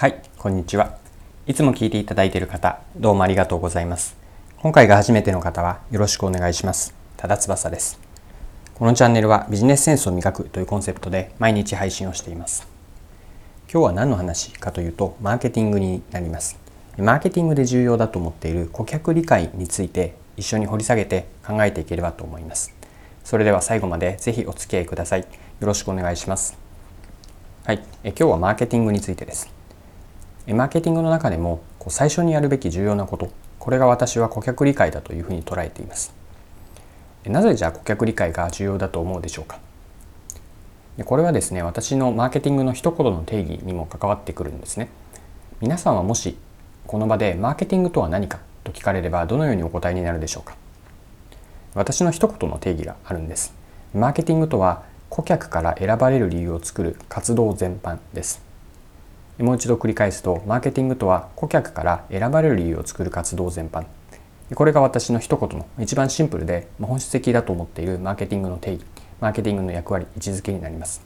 はい、こんにちは。いつも聞いていただいている方、どうもありがとうございます。今回が初めての方はよろしくお願いします。ただ翼です。このチャンネルはビジネスセンスを磨くというコンセプトで毎日配信をしています。今日は何の話かというと、マーケティングになります。マーケティングで重要だと思っている顧客理解について一緒に掘り下げて考えていければと思います。それでは最後までぜひお付き合いください。よろしくお願いします。はい、え今日はマーケティングについてです。マーケティングの中でもこう最初にやるべき重要なことこれが私は顧客理解だというふうに捉えています。なぜじゃあ顧客理解が重要だと思うでしょうか？これはですね私のマーケティングの一言の定義にも関わってくるんですね。皆さんはもしこの場でマーケティングとは何かと聞かれればどのようにお答えになるでしょうか？私の一言の定義があるんです。マーケティングとは顧客から選ばれる理由を作る活動全般です。もう一度繰り返すとマーケティングとは顧客から選ばれる理由を作る活動全般。これが私の一言の一番シンプルで本質的だと思っているマーケティングの定義マーケティングの役割位置づけになります。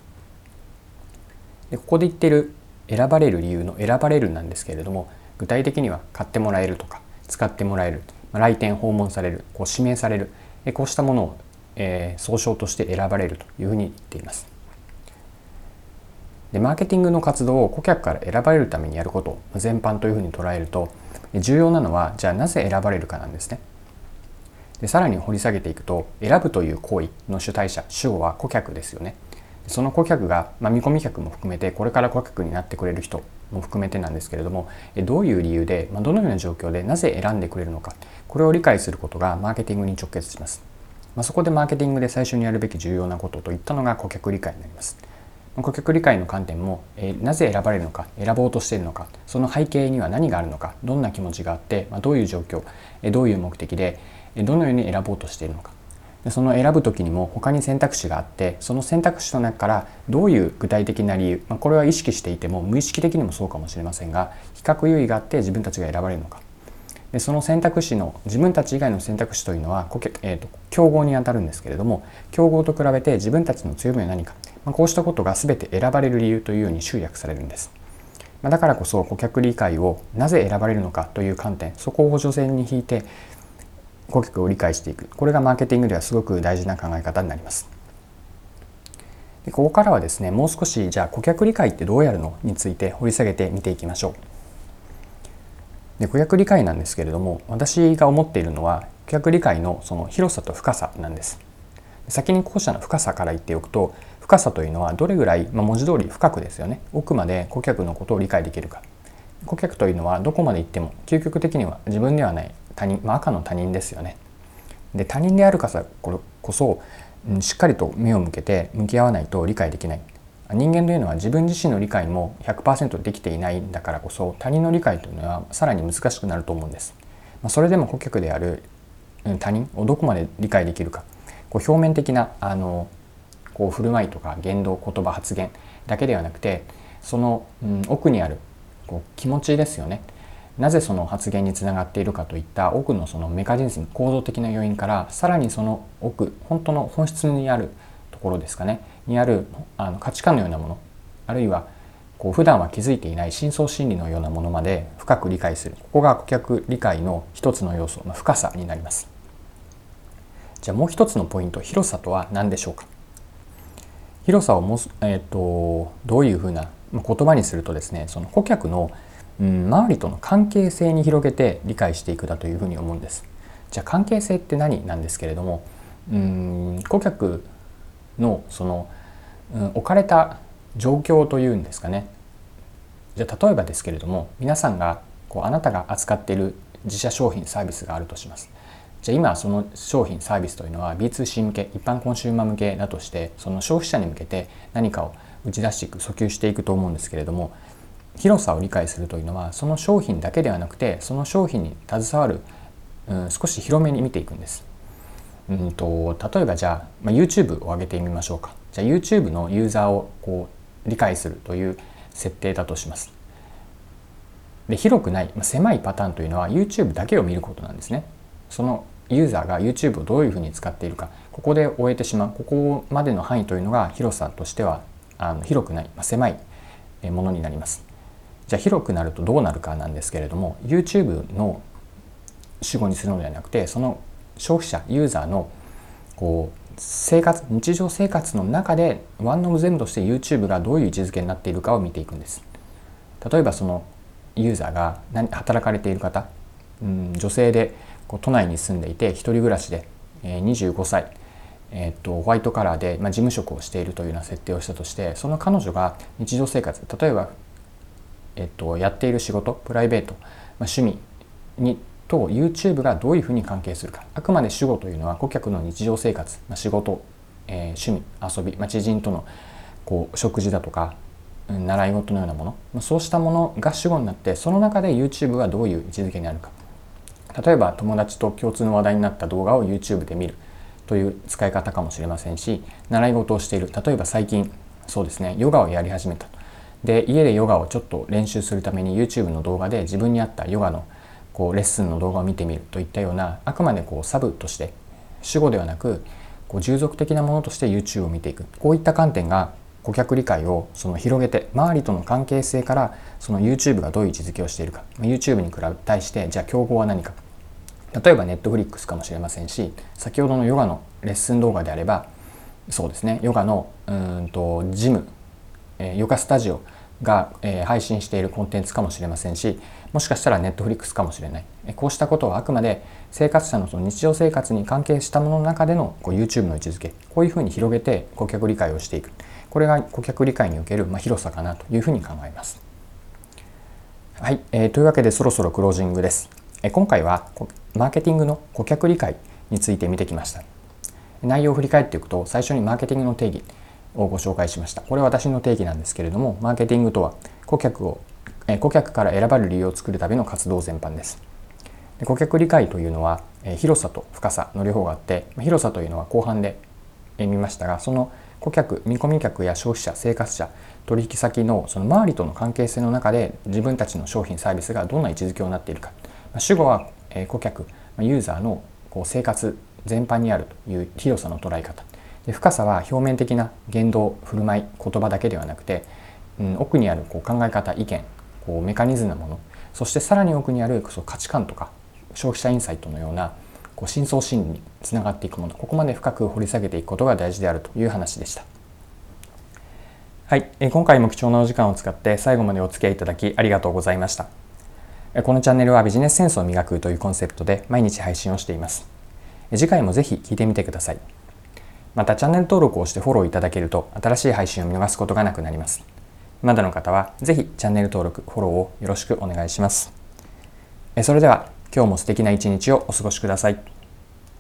でここで言っている選ばれる理由の選ばれるなんですけれども具体的には買ってもらえるとか使ってもらえる来店訪問されるこう指名されるこうしたものを、えー、総称として選ばれるというふうに言っています。でマーケティングの活動を顧客から選ばれるためにやること全般というふうに捉えると重要なのはじゃあなぜ選ばれるかなんですね。でさらに掘り下げていくと選ぶという行為の主体者主語は顧客ですよね。その顧客が、まあ、見込み客も含めてこれから顧客になってくれる人も含めてなんですけれどもどういう理由で、まあ、どのような状況でなぜ選んでくれるのかこれを理解することがマーケティングに直結します。まあ、そこでマーケティングで最初にやるべき重要なことといったのが顧客理解になります。顧客理解の観点も、えー、なぜ選ばれるのか選ぼうとしているのかその背景には何があるのかどんな気持ちがあって、まあ、どういう状況、えー、どういう目的で、えー、どのように選ぼうとしているのか。でその選ぶ時にも他に選択肢があってその選択肢の中からどういう具体的な理由、まあ、これは意識していても無意識的にもそうかもしれませんが比較優位があって自分たちが選ばれるのか。でその選択肢の自分たち以外の選択肢というのは、えーと、競合にあたるんですけれども競合と比べて自分たちの強みは何か、ま、こうしたことが全て選ばれる理由というように集約されるんです。ま、だからこそ顧客理解をなぜ選ばれるのかという観点そこを補助線に引いて顧客を理解していくこれがマーケティングではすごく大事な考え方になります。でここからはですねもう少しじゃあ顧客理解ってどうやるのについて掘り下げて見ていきましょう。で顧客理解なんですけれども私が思っているのは顧客理解のその広さと深さなんです先に後者の深さから言っておくと深さというのはどれぐらい、まあ、文字通り深くですよね。奥まで顧客のことを理解できるか。顧客というのはどこまで行っても究極的には自分ではない他人、まあ、赤の他人ですよね。で他人であるからこそしっかりと目を向けて向き合わないと理解できない。人間というのは自分自身の理解も100%できていないんだからこそ他人の理解というのはさらに難しくなると思うんです。まそれでも顧客である他人をどこまで理解できるか。こう表面的なあのこう振る舞いとか言動言葉発言だけではなくてその、うん、奥にあるこう気持ちですよね。なぜその発言につながっているかといった奥のそのメカニズム構造的な要因からさらにその奥本当の本質にあるところですかね。にあるあの価値観のようなもの。あるいはこう普段は気づいていない深層心理のようなものまで深く理解する。ここが顧客理解の一つの要素の深さになります。じゃあもう一つのポイント広さとは何でしょうか？広さをも、えーと、どういうふうな言葉にするとですねその顧客の、うん、周りとの関係性に広げて理解していくだというふうに思うんですじゃあ関係性って何なんですけれどもうん顧客のその、うん、置かれた状況というんですかねじゃあ例えばですけれども皆さんがこうあなたが扱っている自社商品サービスがあるとします。じゃあ今その商品サービスというのは B2C 向け一般コンシューマー向けだとしてその消費者に向けて何かを打ち出していく訴求していくと思うんですけれども広さを理解するというのはその商品だけではなくてその商品に携わる、うん、少し広めに見ていくんです。うんと例えばじゃあ、まあ、YouTube を上げてみましょうか。じゃあ YouTube のユーザーをこう理解するという設定だとします。で広くない、まあ、狭いパターンというのは YouTube だけを見ることなんですね。そのユーザーが YouTube をどういうふうに使っているかここで終えてしまうここまでの範囲というのが広さとしてはあの広くない、まあ、狭いものになります。じゃあ広くなるとどうなるかなんですけれども YouTube の主語にするのではなくてその消費者ユーザーのこう生活日常生活の中でワンオブゼムとして YouTube がどういう位置づけになっているかを見ていくんです。例えばそのユーザーが何働かれている方、うん、女性でこう都内に住んでいて一人暮らしで、えー、25歳、えー、っとホワイトカラーで、まあ、事務職をしているというような設定をしたとしてその彼女が日常生活例えば、え、っとやっている仕事プライベート、まあ、趣味にと YouTube がどういうふうに関係するかあくまで主語というのは顧客の日常生活、まあ、仕事、えー、趣味遊び、まあ、知人とのこう食事だとか習い事のようなもの、まあ、そうしたものが主語になってその中で YouTube がどういう位置づけにあるか例えば友達と共通の話題になった動画を YouTube で見るという使い方かもしれませんし習い事をしている。例えば最近そうですねヨガをやり始めた。で家でヨガをちょっと練習するために YouTube の動画で自分に合ったヨガのこうレッスンの動画を見てみる。といったようなあくまでこうサブとして主語ではなくこう従属的なものとして YouTube を見ていく。こういった観点が顧客理解をその広げて周りとの関係性からその YouTube がどういう位置づけをしているか。YouTube に比べ対してじゃあ競合は何か。例えば Netflix かもしれませんし先ほどのヨガのレッスン動画であればそうですねヨガのうんとジム、えー、ヨガスタジオが、えー、配信しているコンテンツかもしれませんしもしかしたらネットフリックスかもしれない。えこうしたことはあくまで生活者のその日常生活に関係したものの中でのこう YouTube の位置づけ、こういうふうに広げて顧客理解をしていく。これが顧客理解におけるま広さかなというふうに考えます。はい、えー、というわけでそろそろクロージングです。え今回はマーケティングの顧客理解について見てきました。内容を振り返っていくと最初にマーケティングの定義をご紹介しました。これは私の定義なんですけれども、マーケティングとは顧客を顧客から選ばれる理由を作るための活動全般です。顧客理解というのは広さと深さの両方があって広さというのは後半で見ましたがその顧客見込み客や消費者生活者取引先のその周りとの関係性の中で自分たちの商品サービスがどんな位置づけになっているか主語は顧客ユーザーのこう生活全般にあるという広さの捉え方で深さは表面的な言動振る舞い言葉だけではなくて、うん、奥にあるこう考え方意見こうメカニズムなものそしてさらに奥にあるそ価値観とか消費者インサイトのようなこう深層心理につながっていくものここまで深く掘り下げていくことが大事であるという話でした。はい、今回も貴重なお時間を使って最後までお付き合いいただきありがとうございました。このチャンネルはビジネスセンスを磨くというコンセプトで毎日配信をしています。次回もぜひ聴いてみてください。またチャンネル登録をしてフォローいただけると新しい配信を見逃すことがなくなります。まだの方はぜひチャンネル登録、フォローをよろしくお願いします。それでは今日も素敵な一日をお過ごしください。